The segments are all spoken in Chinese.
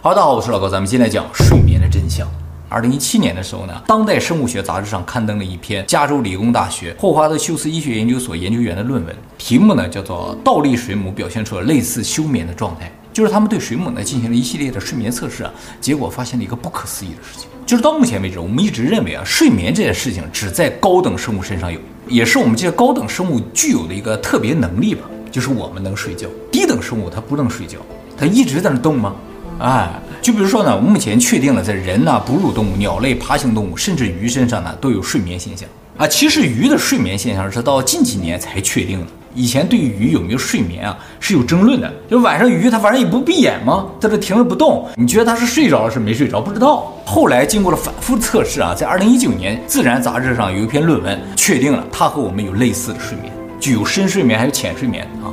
好，大家好，我是老高，咱们今天来讲睡眠的真相。二零一七年的时候呢，当代生物学杂志上刊登了一篇加州理工大学霍华德休斯医学研究所研究员的论文，题目呢叫做“倒立水母表现出了类似休眠的状态”，就是他们对水母呢进行了一系列的睡眠测试啊，结果发现了一个不可思议的事情，就是到目前为止，我们一直认为啊，睡眠这件事情只在高等生物身上有，也是我们这些高等生物具有的一个特别能力吧，就是我们能睡觉，低等生物它不能睡觉，它一直在那动吗？哎，就比如说呢，目前确定了，在人呐、哺乳动物、鸟类、爬行动物，甚至鱼身上呢，都有睡眠现象啊。其实鱼的睡眠现象是到近几年才确定的，以前对于鱼有没有睡眠啊是有争论的。就晚上鱼它晚上也不闭眼吗？在这停着不动，你觉得它是睡着了是没睡着？不知道。后来经过了反复测试啊，在二零一九年《自然》杂志上有一篇论文确定了，它和我们有类似的睡眠，具有深睡眠还有浅睡眠啊。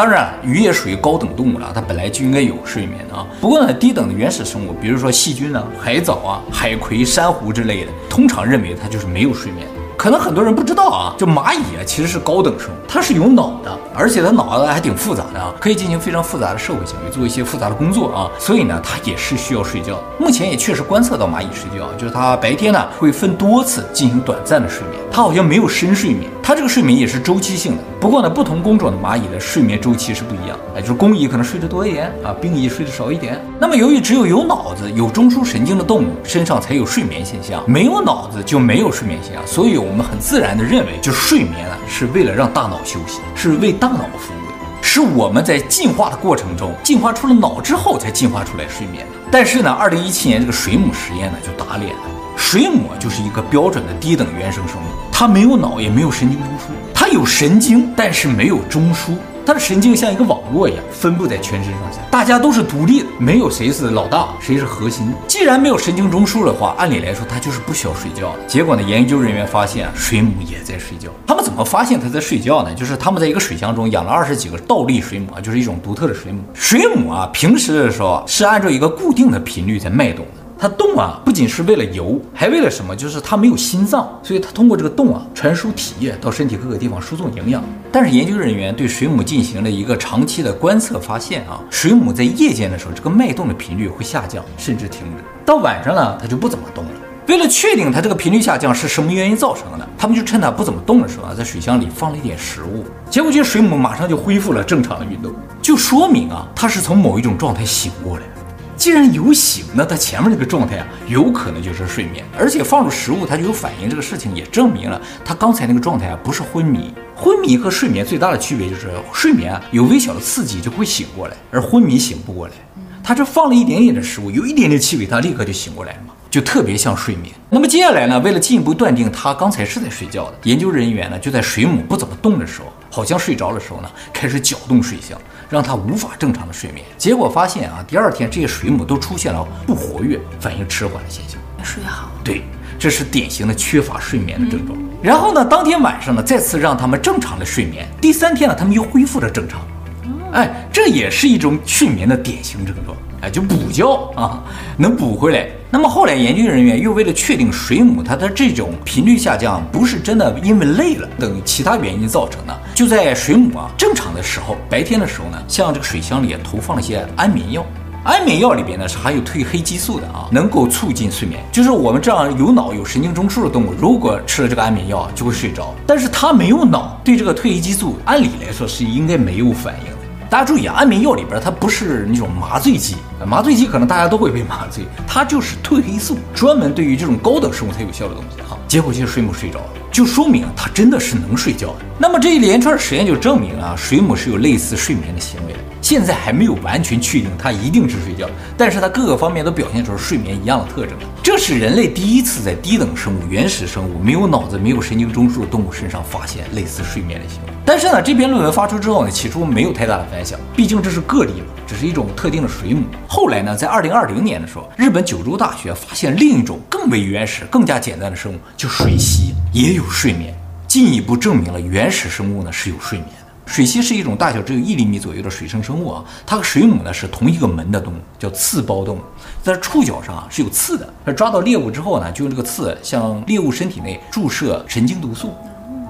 当然，鱼也属于高等动物了，它本来就应该有睡眠啊。不过呢，低等的原始生物，比如说细菌啊、海藻啊、海葵、珊瑚之类的，通常认为它就是没有睡眠。可能很多人不知道啊，就蚂蚁啊，其实是高等生物，它是有脑的，而且它脑子还挺复杂的啊，可以进行非常复杂的社会行为，做一些复杂的工作啊。所以呢，它也是需要睡觉。目前也确实观测到蚂蚁睡觉，就是它白天呢会分多次进行短暂的睡眠，它好像没有深睡眠，它这个睡眠也是周期性的。不过呢，不同工种的蚂蚁的睡眠周期是不一样，哎，就是工蚁可能睡得多一点啊，兵蚁睡得少一点。那么由于只有有脑子、有中枢神经的动物身上才有睡眠现象，没有脑子就没有睡眠现象，所以我们很自然的认为，就睡眠啊是为了让大脑休息，是为大脑服务的，是我们在进化的过程中进化出了脑之后才进化出来睡眠的。但是呢，二零一七年这个水母实验呢就打脸了，水母就是一个标准的低等原生生物，它没有脑，也没有神经中枢。它有神经，但是没有中枢。它的神经像一个网络一样分布在全身上下，大家都是独立的，没有谁是老大，谁是核心。既然没有神经中枢的话，按理来说它就是不需要睡觉的。结果呢，研究人员发现水母也在睡觉。他们怎么发现它在睡觉呢？就是他们在一个水箱中养了二十几个倒立水母啊，就是一种独特的水母。水母啊，平时的时候是按照一个固定的频率在脉动的。它动啊，不仅是为了游，还为了什么？就是它没有心脏，所以它通过这个动啊，传输体液到身体各个地方输送营养。但是研究人员对水母进行了一个长期的观测，发现啊，水母在夜间的时候，这个脉动的频率会下降，甚至停止。到晚上呢，它就不怎么动了。为了确定它这个频率下降是什么原因造成的，他们就趁它不怎么动的时候啊，在水箱里放了一点食物，结果这水母马上就恢复了正常的运动，就说明啊，它是从某一种状态醒过来。既然有醒，那它前面那个状态啊，有可能就是睡眠，而且放入食物它就有反应，这个事情也证明了它刚才那个状态啊不是昏迷。昏迷和睡眠最大的区别就是，睡眠啊有微小的刺激就会醒过来，而昏迷醒不过来。它这放了一点点的食物，有一点点气味，它立刻就醒过来了嘛，就特别像睡眠。那么接下来呢，为了进一步断定它刚才是在睡觉的，研究人员呢就在水母不怎么动的时候，好像睡着的时候呢，开始搅动水箱。让他无法正常的睡眠，结果发现啊，第二天这些水母都出现了不活跃、反应迟缓的现象。睡好，对，这是典型的缺乏睡眠的症状。嗯、然后呢，当天晚上呢，再次让他们正常的睡眠，第三天呢，他们又恢复了正常。哎，这也是一种睡眠的典型症状。哎，就补觉啊，能补回来。那么后来研究人员又为了确定水母它的这种频率下降不是真的因为累了等其他原因造成的，就在水母啊正常的时候，白天的时候呢，向这个水箱里投放了一些安眠药。安眠药里边呢是含有褪黑激素的啊，能够促进睡眠。就是我们这样有脑有神经中枢的动物，如果吃了这个安眠药就会睡着，但是它没有脑，对这个褪黑激素按理来说是应该没有反应。大家注意啊，安眠药里边它不是那种麻醉剂，麻醉剂可能大家都会被麻醉，它就是褪黑素，专门对于这种高等生物才有效的东西哈。结果就是水母睡着了，就说明它真的是能睡觉的。那么这一连串实验就证明啊，水母是有类似睡眠的行为。现在还没有完全确定它一定是睡觉，但是它各个方面都表现出睡眠一样的特征。这是人类第一次在低等生物、原始生物、没有脑子、没有神经中枢的动物身上发现类似睡眠的行为。但是呢，这篇论文发出之后呢，起初没有太大的反响，毕竟这是个例嘛，只是一种特定的水母。后来呢，在二零二零年的时候，日本九州大学发现另一种更为原始、更加简单的生物，叫水螅，也有睡眠，进一步证明了原始生物呢是有睡眠。水螅是一种大小只有一厘米左右的水生生物啊，它和水母呢是同一个门的动物，叫刺胞动物，在触角上啊是有刺的，它抓到猎物之后呢，就用这个刺向猎物身体内注射神经毒素，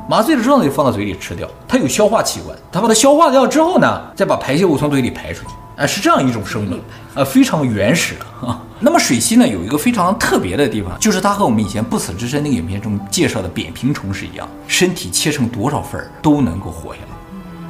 麻醉了之后呢就放到嘴里吃掉。它有消化器官，它把它消化掉之后呢，再把排泄物从嘴里排出去，啊，是这样一种生物，啊，非常原始啊。那么水螅呢有一个非常特别的地方，就是它和我们以前不死之身那个影片中介绍的扁平虫是一样，身体切成多少份儿都能够活下来。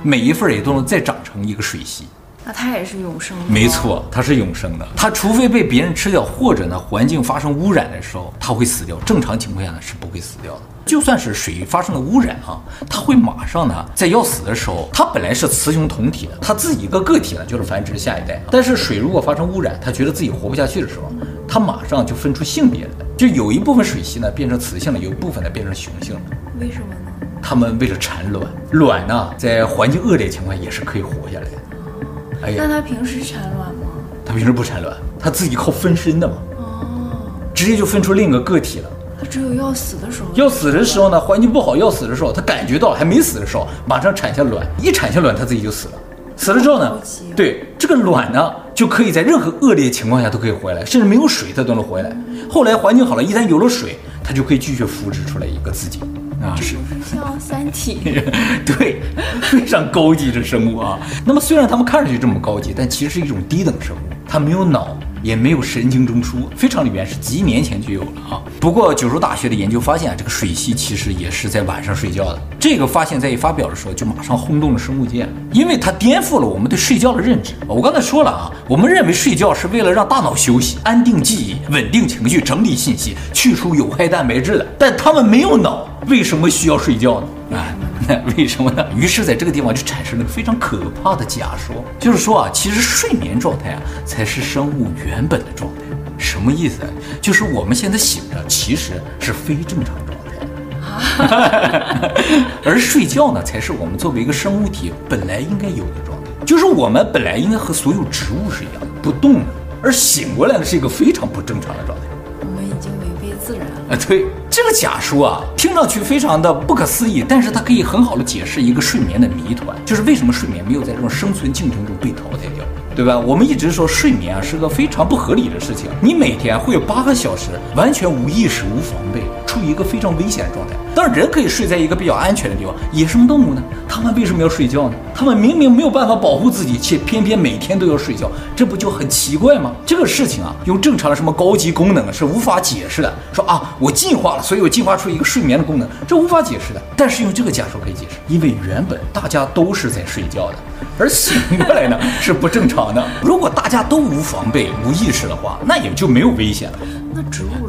每一份也都能再长成一个水螅，那它也是永生的。没错，它是永生的。它除非被别人吃掉，或者呢环境发生污染的时候，它会死掉。正常情况下呢是不会死掉的。就算是水发生了污染啊，它会马上呢在要死的时候，它本来是雌雄同体的，它自己一个个体呢就是繁殖下一代。但是水如果发生污染，它觉得自己活不下去的时候，它马上就分出性别来，就有一部分水螅呢变成雌性了，有一部分呢变成雄性了。为什么呢？他们为了产卵，卵呢，在环境恶劣情况也是可以活下来的。哎呀，那它平时产卵吗？它平时不产卵，它自己靠分身的嘛。哦，直接就分出另一个个体了。它只有要死的时候，要死的时候呢，环境不好，要死的时候，它感觉到还没死的时候，马上产下卵，一产下卵，它自己就死了。死了之后呢，对这个卵呢，就可以在任何恶劣情况下都可以活下来，甚至没有水它都能活下来。后来环境好了，一旦有了水，它就可以继续复制出来一个自己。啊，是像三体，对，非常高级的生物啊。那么虽然他们看上去这么高级，但其实是一种低等生物，它没有脑。也没有神经中枢，非常的原始，几亿年前就有了啊。不过九州大学的研究发现，这个水螅其实也是在晚上睡觉的。这个发现在一发表的时候，就马上轰动了生物界，因为它颠覆了我们对睡觉的认知。我刚才说了啊，我们认为睡觉是为了让大脑休息、安定记忆、稳定情绪、整理信息、去除有害蛋白质的，但他们没有脑，为什么需要睡觉呢？啊？为什么呢？于是，在这个地方就产生了非常可怕的假说，就是说啊，其实睡眠状态啊，才是生物原本的状态。什么意思？就是我们现在醒着，其实是非正常状态，而睡觉呢，才是我们作为一个生物体本来应该有的状态。就是我们本来应该和所有植物是一样的，不动的，而醒过来的是一个非常不正常的状态。我们已经违背自然了。啊，对。这个假说啊，听上去非常的不可思议，但是它可以很好的解释一个睡眠的谜团，就是为什么睡眠没有在这种生存竞争中被淘汰掉，对吧？我们一直说睡眠啊是个非常不合理的事情，你每天会有八个小时完全无意识、无防备，处于一个非常危险的状态。当然，人可以睡在一个比较安全的地方，野生动物呢，他们为什么要睡觉呢？他们明明没有办法保护自己，却偏偏每天都要睡觉，这不就很奇怪吗？这个事情啊，用正常的什么高级功能是无法解释的。说啊，我进化了，所以我进化出一个睡眠的功能，这无法解释的。但是用这个假说可以解释，因为原本大家都是在睡觉的，而醒过来呢是不正常的。如果大家都无防备、无意识的话，那也就没有危险了。那植物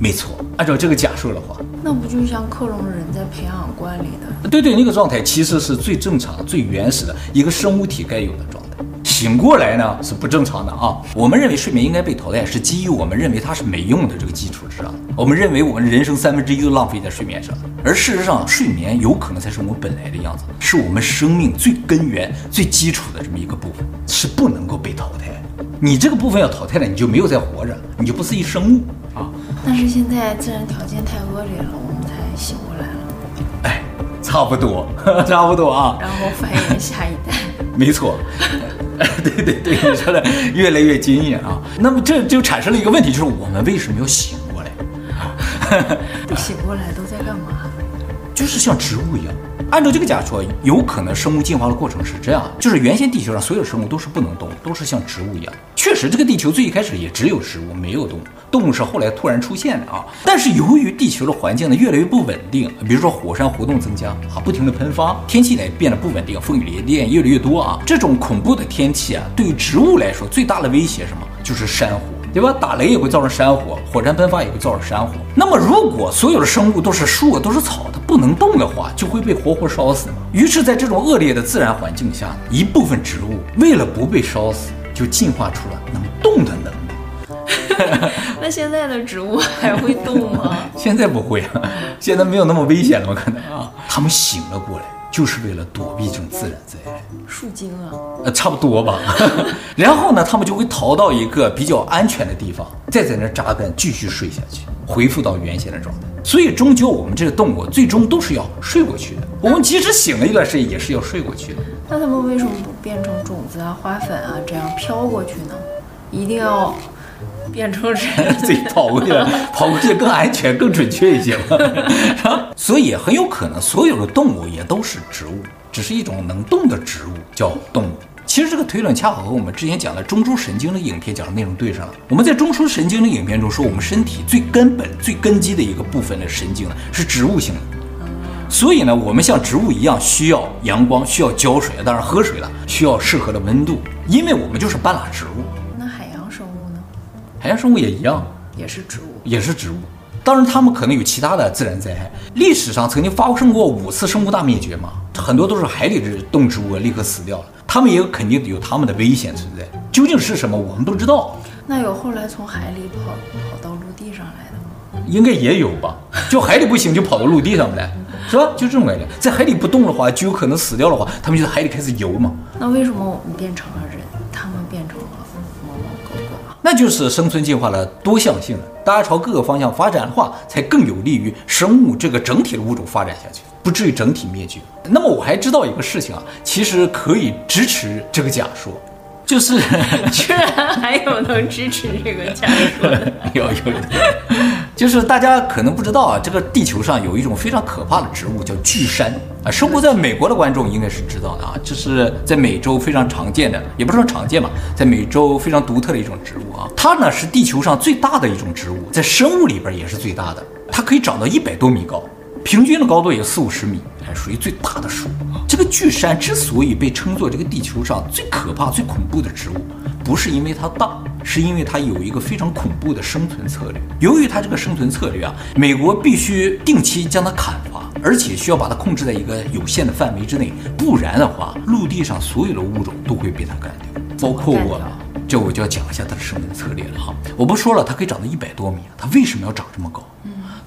没错，按照这个假设的话，那不就像克隆人在培养罐里的？对对，那个状态其实是最正常、最原始的一个生物体该有的状态。醒过来呢是不正常的啊。我们认为睡眠应该被淘汰，是基于我们认为它是没用的这个基础之上。我们认为我们人生三分之一都浪费在睡眠上，而事实上，睡眠有可能才是我们本来的样子，是我们生命最根源、最基础的这么一个部分，是不能够被淘汰。你这个部分要淘汰了，你就没有在活着，你就不是一生物啊。但是现在自然条件太恶劣了，我们才醒过来了。哎，差不多，差不多啊。然后繁衍下一代。没错，对对对，你说的越来越惊艳啊。那么这就产生了一个问题，就是我们为什么要醒过来？不醒过来都在干嘛？就是像植物一样。按照这个假说，有可能生物进化的过程是这样：就是原先地球上所有生物都是不能动，都是像植物一样。确实，这个地球最一开始也只有植物，没有动物，动物是后来突然出现的啊。但是由于地球的环境呢越来越不稳定，比如说火山活动增加啊，不停的喷发，天气呢变得不稳定，风雨连电越来越多啊。这种恐怖的天气啊，对于植物来说最大的威胁什么？就是山火。对吧？打雷也会造成山火，火山喷发也会造成山火。那么，如果所有的生物都是树，都是草，它不能动的话，就会被活活烧死嘛。于是，在这种恶劣的自然环境下，一部分植物为了不被烧死，就进化出了能动的能力。那现在的植物还会动吗？现在不会啊，现在没有那么危险了吗？可能啊，他们醒了过来。就是为了躲避这种自然灾害，树精啊，呃，差不多吧。然后呢，他们就会逃到一个比较安全的地方，再在那扎根，继续睡下去，恢复到原先的状态。所以，终究我们这个动物最终都是要睡过去的。我们即使醒了一段时间，也是要睡过去的。那他们为什么不变成种子啊、花粉啊这样飘过去呢？一定要。变成人 自己跑过去了，跑过去更安全、更准确一些嘛。所以很有可能所有的动物也都是植物，只是一种能动的植物叫动物。其实这个推论恰好和我们之前讲的中枢神经的影片讲的内容对上了。我们在中枢神经的影片中说，我们身体最根本、最根基的一个部分的神经呢是植物性的。所以呢，我们像植物一样需要阳光，需要浇水，当然喝水了，需要适合的温度，因为我们就是半拉植物。海洋生物也一样，也是植物，也是植物。当然，它们可能有其他的自然灾害。历史上曾经发生过五次生物大灭绝嘛，很多都是海里的动植物立刻死掉了。它们也有肯定有它们的危险存在。究竟是什么，我们不知道。那有后来从海里跑跑到陆地上来的吗？应该也有吧。就海里不行，就跑到陆地上来，是吧？就这种感觉。在海里不动的话，就有可能死掉的话，他们就在海里开始游嘛。那为什么我们变成了人，他们变成了？那就是生存进化的多项性了。大家朝各个方向发展的话，才更有利于生物这个整体的物种发展下去，不至于整体灭绝。那么我还知道一个事情啊，其实可以支持这个假说。就是，居然还有能支持这个假说的？有有有，就是大家可能不知道啊，这个地球上有一种非常可怕的植物叫巨杉啊。生活在美国的观众应该是知道的啊，这是在美洲非常常见的，也不是说常见吧，在美洲非常独特的一种植物啊。它呢是地球上最大的一种植物，在生物里边也是最大的，它可以长到一百多米高。平均的高度也四五十米，还属于最大的树。这个巨杉之所以被称作这个地球上最可怕、最恐怖的植物，不是因为它大，是因为它有一个非常恐怖的生存策略。由于它这个生存策略啊，美国必须定期将它砍伐，而且需要把它控制在一个有限的范围之内，不然的话，陆地上所有的物种都会被它干掉，包括我们。这我就要讲一下它的生存策略了哈。我不说了，它可以长到一百多米，它为什么要长这么高？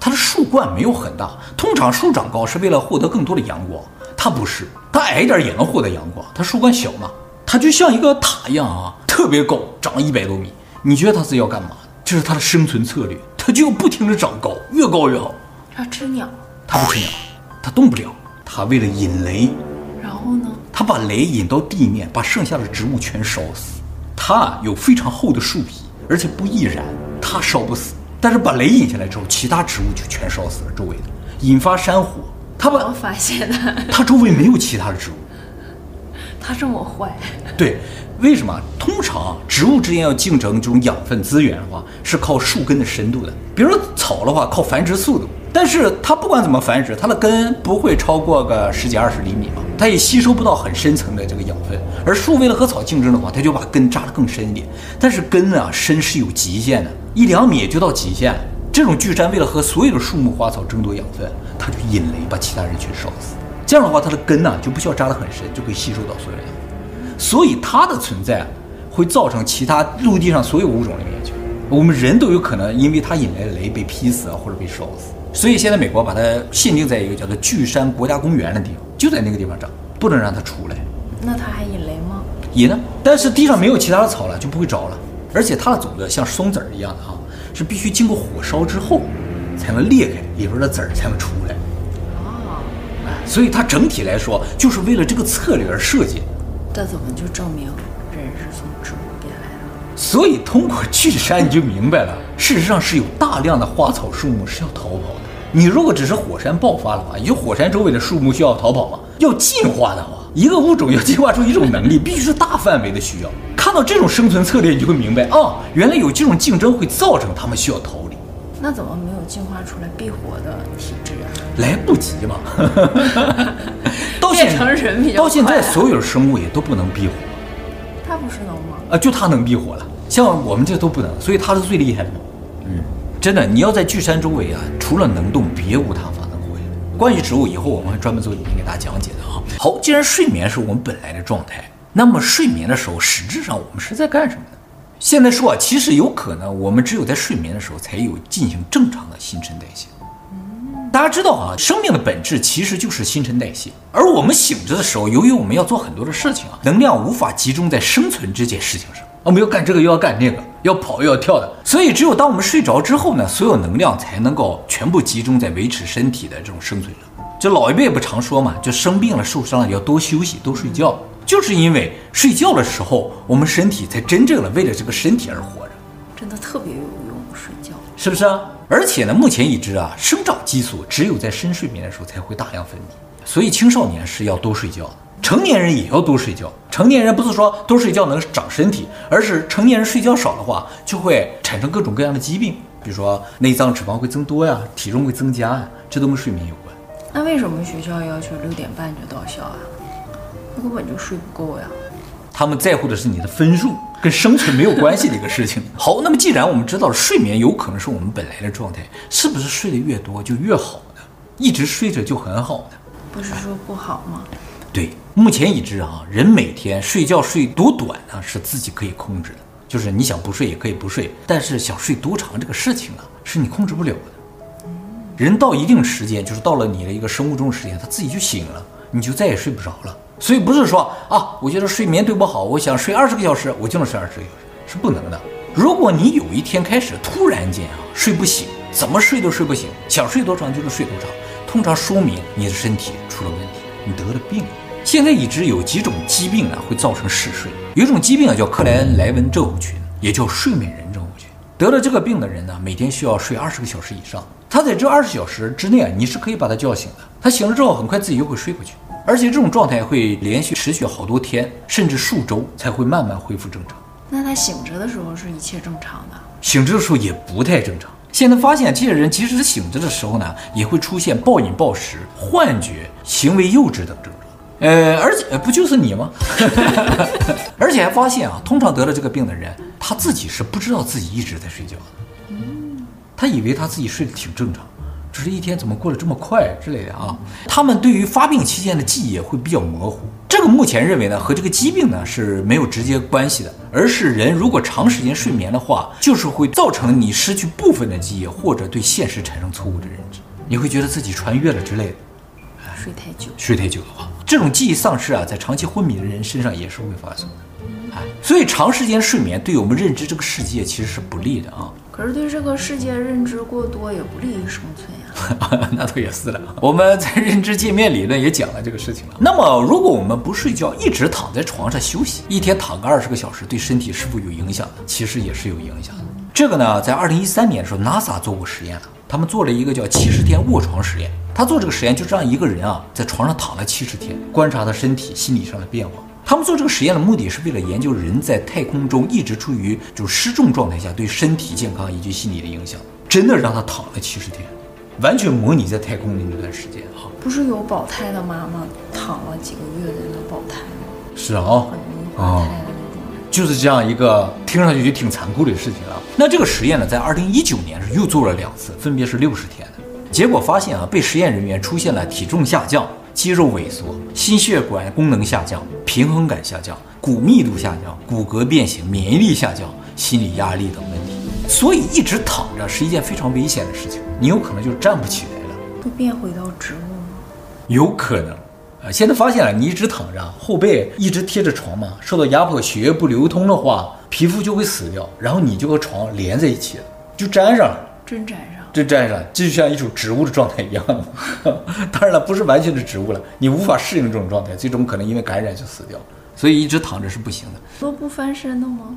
它的树冠没有很大，通常树长高是为了获得更多的阳光，它不是，它矮一点也能获得阳光，它树冠小嘛，它就像一个塔一样啊，特别高，长了一百多米。你觉得它是要干嘛？这是它的生存策略，它就要不停的长高，越高越好。它吃鸟？它不吃鸟，它动不了。它为了引雷，然后呢？它把雷引到地面，把剩下的植物全烧死。它有非常厚的树皮，而且不易燃，它烧不死。但是把雷引下来之后，其他植物就全烧死了。周围的引发山火，他把我发现的，他周围没有其他的植物。他这么坏？对，为什么？通常植物之间要竞争这种养分资源的话，是靠树根的深度的。比如说草的话，靠繁殖速度。但是它不管怎么繁殖，它的根不会超过个十几二十厘米嘛，它也吸收不到很深层的这个养分。而树为了和草竞争的话，它就把根扎得更深一点。但是根啊深是有极限的，一两米就到极限。这种巨杉为了和所有的树木花草争夺养分，它就引雷把其他人全烧死。这样的话，它的根呢就不需要扎得很深，就可以吸收到所有人。所以它的存在会造成其他陆地上所有物种的灭绝。我们人都有可能因为它引来的雷被劈死啊，或者被烧死。所以现在美国把它限定在一个叫做巨山国家公园的地方，就在那个地方长，不能让它出来。那它还引雷吗？引呢，但是地上没有其他的草了，就不会着了。而且它的种子像松子儿一样的哈，是必须经过火烧之后才能裂开，里边的籽儿才能出来。哦，哎，所以它整体来说就是为了这个策略而设计。这怎么就证明人是从植物变来的？所以通过巨山你就明白了，事实上是有大量的花草树木是要逃跑的。你如果只是火山爆发的话，也就火山周围的树木需要逃跑吗？要进化的话，一个物种要进化出一种能力，必须是大范围的需要。看看到这种生存策略，你就会明白啊，原来有这种竞争会造成他们需要逃离。那怎么没有进化出来避火的体质啊？来不及嘛。到变成人比较。到现在，所有的生物也都不能避火。它不是能吗？啊，就它能避火了，像我们这都不能，所以它是最厉害的嘛。嗯，真的，你要在巨山周围啊，除了能动，别无他法能活下来。关于植物，以后我们会专门做影片给大家讲解的啊。好，既然睡眠是我们本来的状态，那么睡眠的时候，实质上我们是在干什么呢？现在说啊，其实有可能我们只有在睡眠的时候才有进行正常的新陈代谢。大家知道啊，生命的本质其实就是新陈代谢。而我们醒着的时候，由于我们要做很多的事情啊，能量无法集中在生存这件事情上。我们要干这个，又要干那个，要跑又要跳的。所以，只有当我们睡着之后呢，所有能量才能够全部集中在维持身体的这种生存上。就老一辈不常说嘛，就生病了、受伤了要多休息、多睡觉。就是因为睡觉的时候，我们身体才真正的为了这个身体而活着，真的特别有用。睡觉是不是啊？而且呢，目前已知啊，生长激素只有在深睡眠的时候才会大量分泌，所以青少年是要多睡觉的，成年人也要多睡觉。成年人不是说多睡觉能长身体，而是成年人睡觉少的话，就会产生各种各样的疾病，比如说内脏脂肪会增多呀，体重会增加呀，这都跟睡眠有关。那为什么学校要求六点半就到校啊？根本就睡不够呀！他们在乎的是你的分数，跟生存没有关系的一个事情。好，那么既然我们知道了睡眠有可能是我们本来的状态，是不是睡得越多就越好呢？一直睡着就很好呢？不是说不好吗？对，目前已知啊，人每天睡觉睡多短呢，是自己可以控制的。就是你想不睡也可以不睡，但是想睡多长这个事情啊，是你控制不了的。人到一定时间，就是到了你的一个生物钟时间，他自己就醒了，你就再也睡不着了。所以不是说啊，我觉得睡眠对我好，我想睡二十个小时，我就能睡二十个小时，是不能的。如果你有一天开始突然间啊睡不醒，怎么睡都睡不醒，想睡多长就能睡多长，通常说明你的身体出了问题，你得了病。现在已知有几种疾病呢会造成嗜睡，有一种疾病啊叫克莱恩莱文症候群，也叫睡美人症候群。得了这个病的人呢，每天需要睡二十个小时以上，他在这二十小时之内啊，你是可以把他叫醒的，他醒了之后很快自己又会睡过去。而且这种状态会连续持续好多天，甚至数周才会慢慢恢复正常。那他醒着的时候是一切正常的？醒着的时候也不太正常。现在发现这些人即使是醒着的时候呢，也会出现暴饮暴食、幻觉、行为幼稚等症状。呃，而且不就是你吗？而且还发现啊，通常得了这个病的人，他自己是不知道自己一直在睡觉的。嗯，他以为他自己睡得挺正常。只是一天怎么过得这么快之类的啊？他们对于发病期间的记忆会比较模糊。这个目前认为呢，和这个疾病呢是没有直接关系的，而是人如果长时间睡眠的话，就是会造成你失去部分的记忆，或者对现实产生错误的认知。你会觉得自己穿越了之类的。睡太久，睡太久的话，这种记忆丧失啊，在长期昏迷的人身上也是会发生的。哎，所以长时间睡眠对我们认知这个世界其实是不利的啊。可是对这个世界认知过多也不利于生存呀。那倒也是了。我们在认知界面理论也讲了这个事情了。那么，如果我们不睡觉，一直躺在床上休息，一天躺个二十个小时，对身体是否有影响呢？其实也是有影响的。这个呢，在二零一三年的时候，NASA 做过实验了。他们做了一个叫七十天卧床实验。他做这个实验就是让一个人啊在床上躺了七十天，观察他身体、心理上的变化。他们做这个实验的目的是为了研究人在太空中一直处于就是失重状态下对身体健康以及心理的影响。真的让他躺了七十天，完全模拟在太空的那段时间哈！不是有保胎的妈妈躺了几个月在那保胎吗？是啊，很容易怀胎的那种。就是这样一个听上去就挺残酷的事情啊。那这个实验呢，在二零一九年是又做了两次，分别是六十天的。结果发现啊，被实验人员出现了体重下降。肌肉萎缩、心血管功能下降、平衡感下降、骨密度下降、骨骼变形、免疫力下降、心理压力等问题。所以一直躺着是一件非常危险的事情，你有可能就站不起来了。会变回到植物吗？有可能。啊，现在发现了，你一直躺着，后背一直贴着床嘛，受到压迫，血液不流通的话，皮肤就会死掉，然后你就和床连在一起了，就粘上了。真粘上。真粘上就像一种植物的状态一样，当然了，不是完全的植物了，你无法适应这种状态，最终可能因为感染就死掉，所以一直躺着是不行的。都不翻身的吗？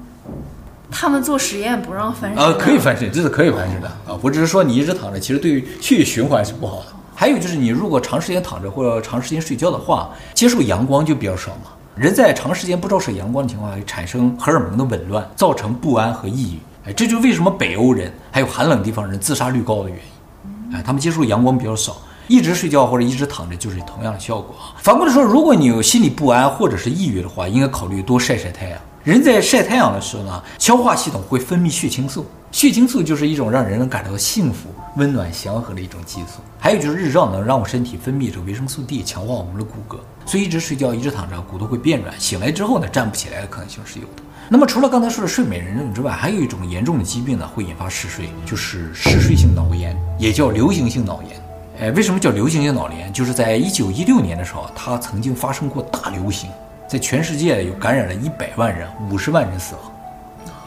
他们做实验不让翻身啊？可以翻身，这是可以翻身的啊。我只是说你一直躺着，其实对于血液循环是不好的。还有就是你如果长时间躺着或者长时间睡觉的话，接受阳光就比较少嘛，人在长时间不照射阳光的情况下，会产生荷尔蒙的紊乱，造成不安和抑郁。哎，这就是为什么北欧人还有寒冷地方人自杀率高的原因。哎，他们接触阳光比较少，一直睡觉或者一直躺着，就是同样的效果啊。反过来说，如果你有心理不安或者是抑郁的话，应该考虑多晒晒太阳。人在晒太阳的时候呢，消化系统会分泌血清素，血清素就是一种让人能感到幸福、温暖、祥和的一种激素。还有就是日照能让我身体分泌这维生素 D，强化我们的骨骼。所以一直睡觉、一直躺着，骨头会变软，醒来之后呢，站不起来的可能性是有的。那么除了刚才说的睡美人症之外，还有一种严重的疾病呢，会引发嗜睡，就是嗜睡性脑炎，也叫流行性脑炎。哎，为什么叫流行性脑炎？就是在一九一六年的时候，它曾经发生过大流行。在全世界有感染了一百万人，五十万人死亡，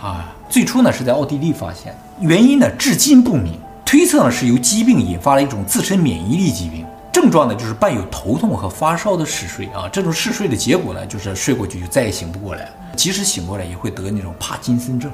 啊，最初呢是在奥地利发现，原因呢至今不明，推测呢是由疾病引发了一种自身免疫力疾病，症状呢就是伴有头痛和发烧的嗜睡啊，这种嗜睡的结果呢就是睡过去就再也醒不过来，即使醒过来也会得那种帕金森症。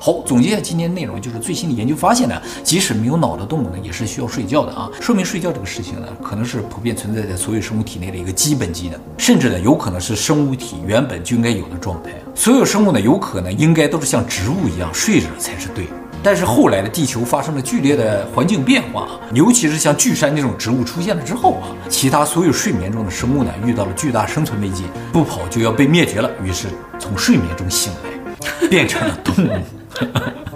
好，总结一下今天内容，就是最新的研究发现呢，即使没有脑的动物呢，也是需要睡觉的啊。说明睡觉这个事情呢，可能是普遍存在在所有生物体内的一个基本机能，甚至呢，有可能是生物体原本就应该有的状态。所有生物呢，有可能应该都是像植物一样睡着才是对。但是后来的地球发生了剧烈的环境变化，尤其是像巨山这种植物出现了之后啊，其他所有睡眠中的生物呢，遇到了巨大生存危机，不跑就要被灭绝了，于是从睡眠中醒来，变成了动物。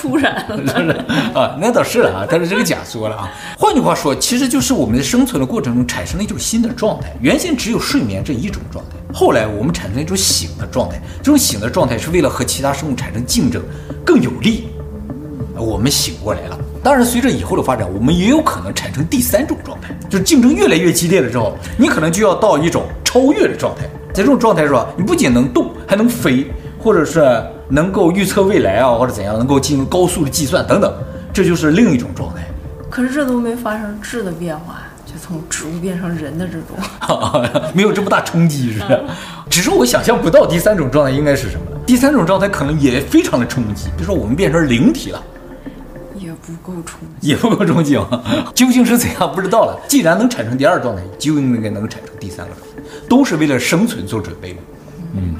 突然了，啊？那倒是了啊，但是这个假说了啊。换句话说，其实就是我们在生存的过程中产生了一种新的状态。原先只有睡眠这一种状态，后来我们产生了一种醒的状态。这种醒的状态是为了和其他生物产生竞争更有利，我们醒过来了。当然，随着以后的发展，我们也有可能产生第三种状态，就是竞争越来越激烈了之后，你可能就要到一种超越的状态。在这种状态是吧？你不仅能动，还能飞，或者是。能够预测未来啊，或者怎样，能够进行高速的计算等等，这就是另一种状态。可是这都没发生质的变化，就从植物变成人的这种，没有这么大冲击，是不是？只是我想象不到第三种状态应该是什么。第三种状态可能也非常的冲击，比如说我们变成灵体了，也不够冲击，也不够冲击啊！究竟是怎样不知道了。既然能产生第二状态，就应该能产生第三个状态，都是为了生存做准备。嗯。